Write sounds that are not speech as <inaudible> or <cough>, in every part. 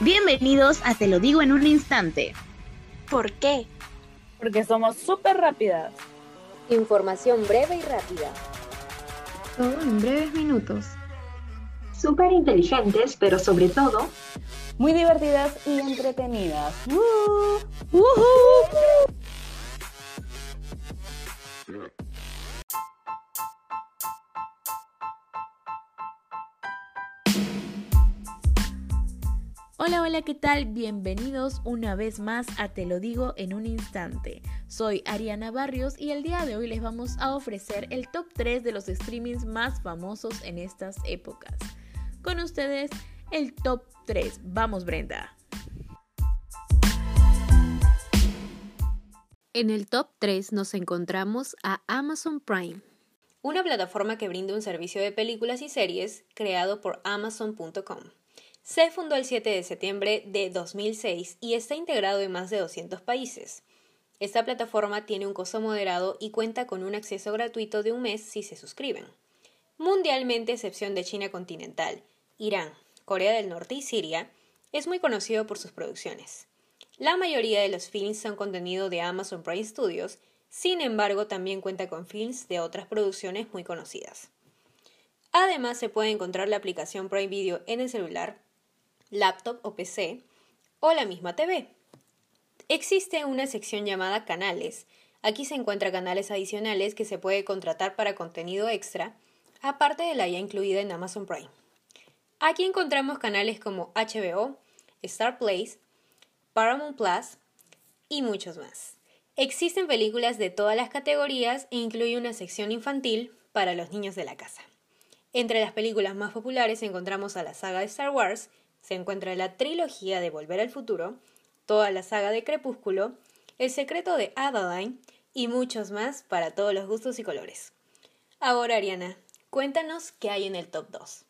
Bienvenidos a Te lo digo en un instante. ¿Por qué? Porque somos súper rápidas. Información breve y rápida. Todo en breves minutos. Súper inteligentes, pero sobre todo... Muy divertidas y entretenidas. Hola, hola, ¿qué tal? Bienvenidos una vez más a Te lo digo en un instante. Soy Ariana Barrios y el día de hoy les vamos a ofrecer el top 3 de los streamings más famosos en estas épocas. Con ustedes, el top 3. Vamos, Brenda. En el top 3 nos encontramos a Amazon Prime. Una plataforma que brinda un servicio de películas y series creado por Amazon.com. Se fundó el 7 de septiembre de 2006 y está integrado en más de 200 países. Esta plataforma tiene un costo moderado y cuenta con un acceso gratuito de un mes si se suscriben. Mundialmente, excepción de China continental, Irán, Corea del Norte y Siria, es muy conocido por sus producciones. La mayoría de los films son contenido de Amazon Prime Studios, sin embargo también cuenta con films de otras producciones muy conocidas. Además se puede encontrar la aplicación Prime Video en el celular laptop o PC o la misma TV. Existe una sección llamada canales. Aquí se encuentran canales adicionales que se puede contratar para contenido extra, aparte de la ya incluida en Amazon Prime. Aquí encontramos canales como HBO, Star Place, Paramount Plus y muchos más. Existen películas de todas las categorías e incluye una sección infantil para los niños de la casa. Entre las películas más populares encontramos a la saga de Star Wars, se encuentra la trilogía de Volver al Futuro, toda la saga de Crepúsculo, El secreto de Adeline y muchos más para todos los gustos y colores. Ahora, Ariana, cuéntanos qué hay en el top 2.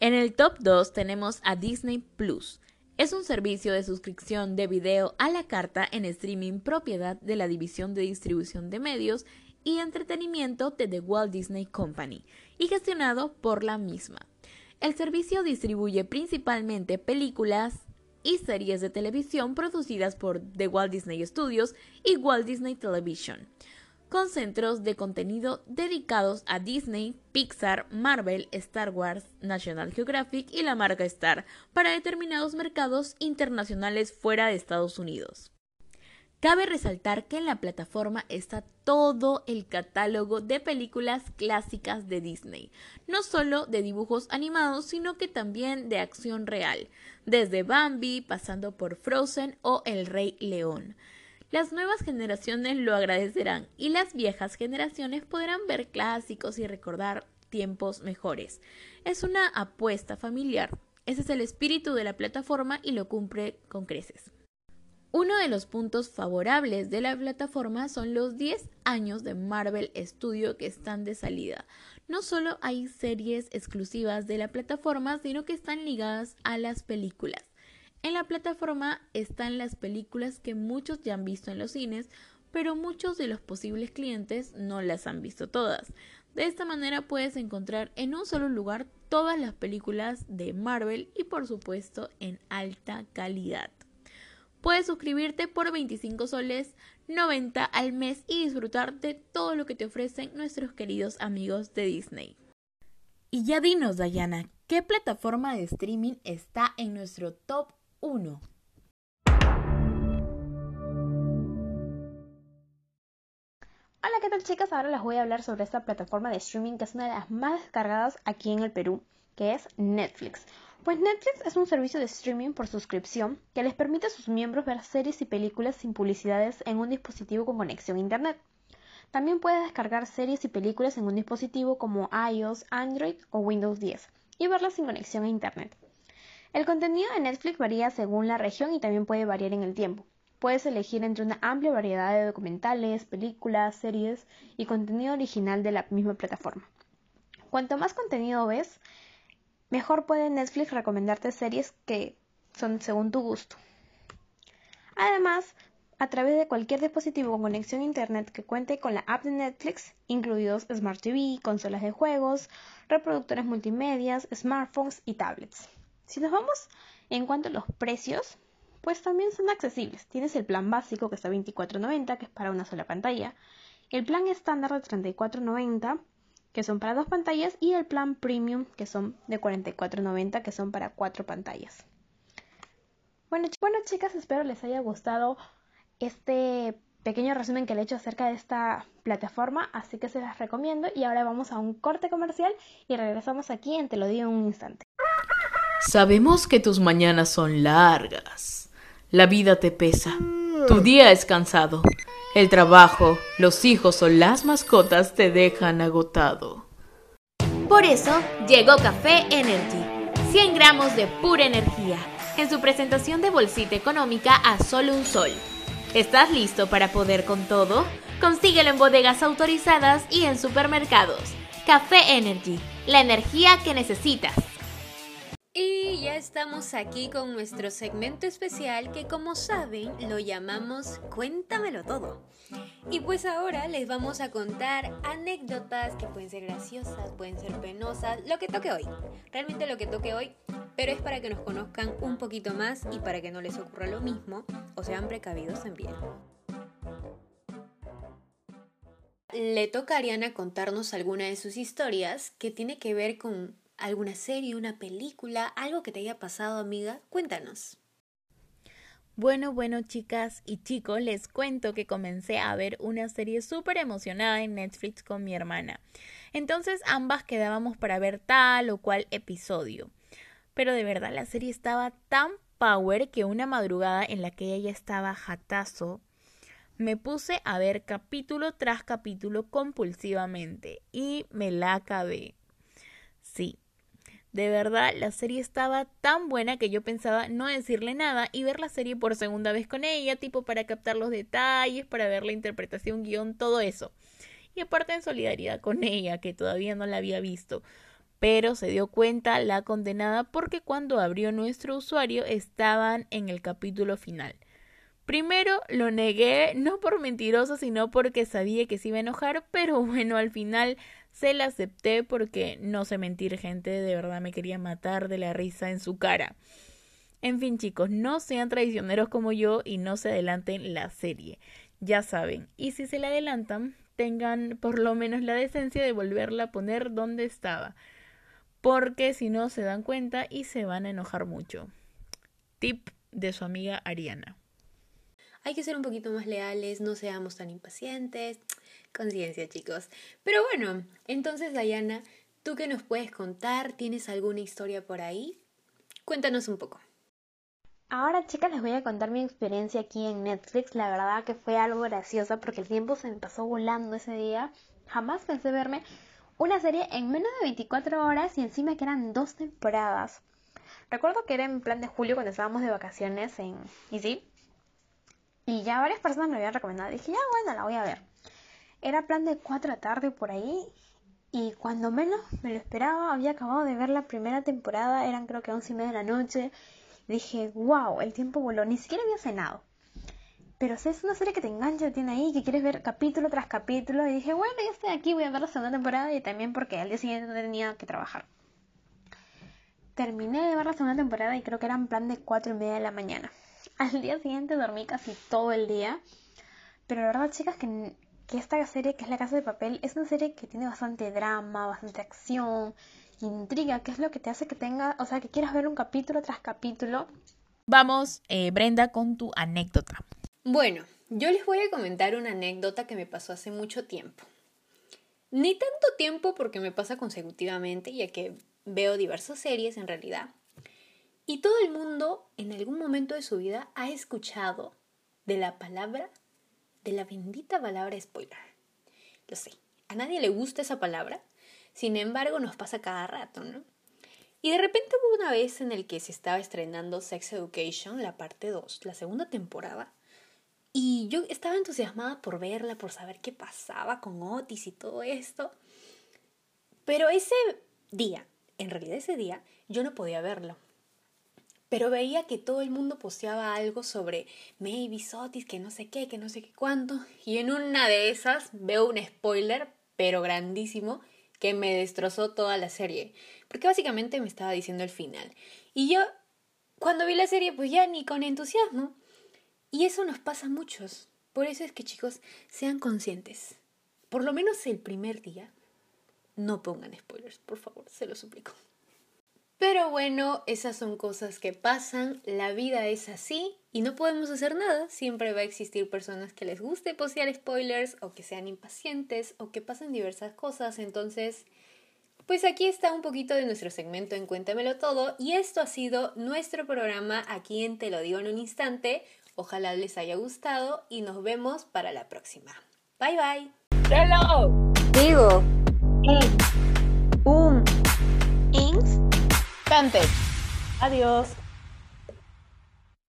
En el top 2 tenemos a Disney Plus. Es un servicio de suscripción de video a la carta en streaming propiedad de la División de Distribución de Medios y Entretenimiento de The Walt Disney Company y gestionado por la misma. El servicio distribuye principalmente películas y series de televisión producidas por The Walt Disney Studios y Walt Disney Television, con centros de contenido dedicados a Disney, Pixar, Marvel, Star Wars, National Geographic y la marca Star para determinados mercados internacionales fuera de Estados Unidos. Cabe resaltar que en la plataforma está todo el catálogo de películas clásicas de Disney, no solo de dibujos animados, sino que también de acción real, desde Bambi, pasando por Frozen o El Rey León. Las nuevas generaciones lo agradecerán y las viejas generaciones podrán ver clásicos y recordar tiempos mejores. Es una apuesta familiar. Ese es el espíritu de la plataforma y lo cumple con creces. Uno de los puntos favorables de la plataforma son los 10 años de Marvel Studio que están de salida. No solo hay series exclusivas de la plataforma, sino que están ligadas a las películas. En la plataforma están las películas que muchos ya han visto en los cines, pero muchos de los posibles clientes no las han visto todas. De esta manera puedes encontrar en un solo lugar todas las películas de Marvel y por supuesto en alta calidad. Puedes suscribirte por 25 soles 90 al mes y disfrutar de todo lo que te ofrecen nuestros queridos amigos de Disney. Y ya dinos, Dayana, ¿qué plataforma de streaming está en nuestro top 1? Hola, ¿qué tal chicas? Ahora les voy a hablar sobre esta plataforma de streaming que es una de las más descargadas aquí en el Perú, que es Netflix. Pues Netflix es un servicio de streaming por suscripción que les permite a sus miembros ver series y películas sin publicidades en un dispositivo con conexión a Internet. También puedes descargar series y películas en un dispositivo como iOS, Android o Windows 10 y verlas sin conexión a Internet. El contenido de Netflix varía según la región y también puede variar en el tiempo. Puedes elegir entre una amplia variedad de documentales, películas, series y contenido original de la misma plataforma. Cuanto más contenido ves, mejor puede Netflix recomendarte series que son según tu gusto. Además, a través de cualquier dispositivo con conexión a Internet que cuente con la app de Netflix, incluidos Smart TV, consolas de juegos, reproductores multimedia, smartphones y tablets. Si nos vamos en cuanto a los precios, pues también son accesibles. Tienes el plan básico que está a 24.90, que es para una sola pantalla, el plan estándar de 34.90, que son para dos pantallas, y el plan premium, que son de 44.90, que son para cuatro pantallas. Bueno, bueno, chicas, espero les haya gustado este pequeño resumen que le he hecho acerca de esta plataforma, así que se las recomiendo. Y ahora vamos a un corte comercial y regresamos aquí en Te lo digo en un instante. Sabemos que tus mañanas son largas. La vida te pesa. Tu día es cansado. El trabajo, los hijos o las mascotas te dejan agotado. Por eso llegó Café Energy. 100 gramos de pura energía. En su presentación de bolsita económica a solo un sol. ¿Estás listo para poder con todo? Consíguelo en bodegas autorizadas y en supermercados. Café Energy, la energía que necesitas. Y ya estamos aquí con nuestro segmento especial que como saben lo llamamos Cuéntamelo todo. Y pues ahora les vamos a contar anécdotas que pueden ser graciosas, pueden ser penosas, lo que toque hoy. Realmente lo que toque hoy, pero es para que nos conozcan un poquito más y para que no les ocurra lo mismo o sean precavidos también. Le toca a Ariana contarnos alguna de sus historias que tiene que ver con alguna serie, una película, algo que te haya pasado, amiga. Cuéntanos. Bueno, bueno, chicas y chicos, les cuento que comencé a ver una serie súper emocionada en Netflix con mi hermana. Entonces ambas quedábamos para ver tal o cual episodio. Pero de verdad la serie estaba tan power que una madrugada en la que ella estaba jatazo, me puse a ver capítulo tras capítulo compulsivamente y me la acabé. Sí, de verdad, la serie estaba tan buena que yo pensaba no decirle nada y ver la serie por segunda vez con ella, tipo para captar los detalles, para ver la interpretación, guion, todo eso. Y aparte en solidaridad con ella, que todavía no la había visto. Pero se dio cuenta la condenada porque cuando abrió nuestro usuario estaban en el capítulo final. Primero lo negué, no por mentiroso, sino porque sabía que se iba a enojar, pero <laughs> bueno, al final se la acepté porque no sé mentir, gente, de verdad me quería matar de la risa en su cara. En fin, chicos, no sean traicioneros como yo y no se adelanten la serie. Ya saben, y si se la adelantan, tengan por lo menos la decencia de volverla a poner donde estaba. Porque si no se dan cuenta y se van a enojar mucho. Tip de su amiga Ariana. Hay que ser un poquito más leales, no seamos tan impacientes. <tsk> Conciencia, chicos. Pero bueno, entonces, Dayana, ¿tú qué nos puedes contar? ¿Tienes alguna historia por ahí? Cuéntanos un poco. Ahora, chicas, les voy a contar mi experiencia aquí en Netflix. La verdad que fue algo gracioso porque el tiempo se me pasó volando ese día. Jamás pensé verme una serie en menos de 24 horas y encima que eran dos temporadas. Recuerdo que era en plan de julio cuando estábamos de vacaciones en Easy. Y ya varias personas me habían recomendado. Dije, ya bueno, la voy a ver. Era plan de 4 de tarde por ahí y cuando menos me lo esperaba, había acabado de ver la primera temporada, eran creo que 11 y media de la noche. Dije, wow, el tiempo voló, ni siquiera había cenado. Pero es una serie que te engancha, tiene ahí, que quieres ver capítulo tras capítulo. Y dije, bueno, ya estoy aquí, voy a ver la segunda temporada y también porque al día siguiente no tenía que trabajar. Terminé de ver la segunda temporada y creo que era en plan de 4 y media de la mañana. Al día siguiente dormí casi todo el día. Pero la verdad, chicas, que que esta serie, que es La Casa de Papel, es una serie que tiene bastante drama, bastante acción, intriga, que es lo que te hace que tenga, o sea, que quieras ver un capítulo tras capítulo. Vamos, eh, Brenda, con tu anécdota. Bueno, yo les voy a comentar una anécdota que me pasó hace mucho tiempo. Ni tanto tiempo porque me pasa consecutivamente, ya que veo diversas series en realidad. Y todo el mundo en algún momento de su vida ha escuchado de la palabra de la bendita palabra spoiler. Lo sé, a nadie le gusta esa palabra, sin embargo nos pasa cada rato, ¿no? Y de repente hubo una vez en el que se estaba estrenando Sex Education, la parte 2, la segunda temporada, y yo estaba entusiasmada por verla, por saber qué pasaba con Otis y todo esto. Pero ese día, en realidad ese día, yo no podía verlo. Pero veía que todo el mundo posteaba algo sobre Maybe Sotis, que no sé qué, que no sé qué cuánto, y en una de esas veo un spoiler, pero grandísimo, que me destrozó toda la serie, porque básicamente me estaba diciendo el final. Y yo, cuando vi la serie, pues ya ni con entusiasmo. Y eso nos pasa a muchos. Por eso es que chicos, sean conscientes. Por lo menos el primer día, no pongan spoilers, por favor, se lo suplico. Pero bueno, esas son cosas que pasan, la vida es así y no podemos hacer nada. Siempre va a existir personas que les guste postear spoilers o que sean impacientes o que pasen diversas cosas. Entonces, pues aquí está un poquito de nuestro segmento en Cuéntamelo Todo y esto ha sido nuestro programa aquí en Te lo digo en un instante. Ojalá les haya gustado y nos vemos para la próxima. Bye bye. ¡Hello! Digo, En un Adiós.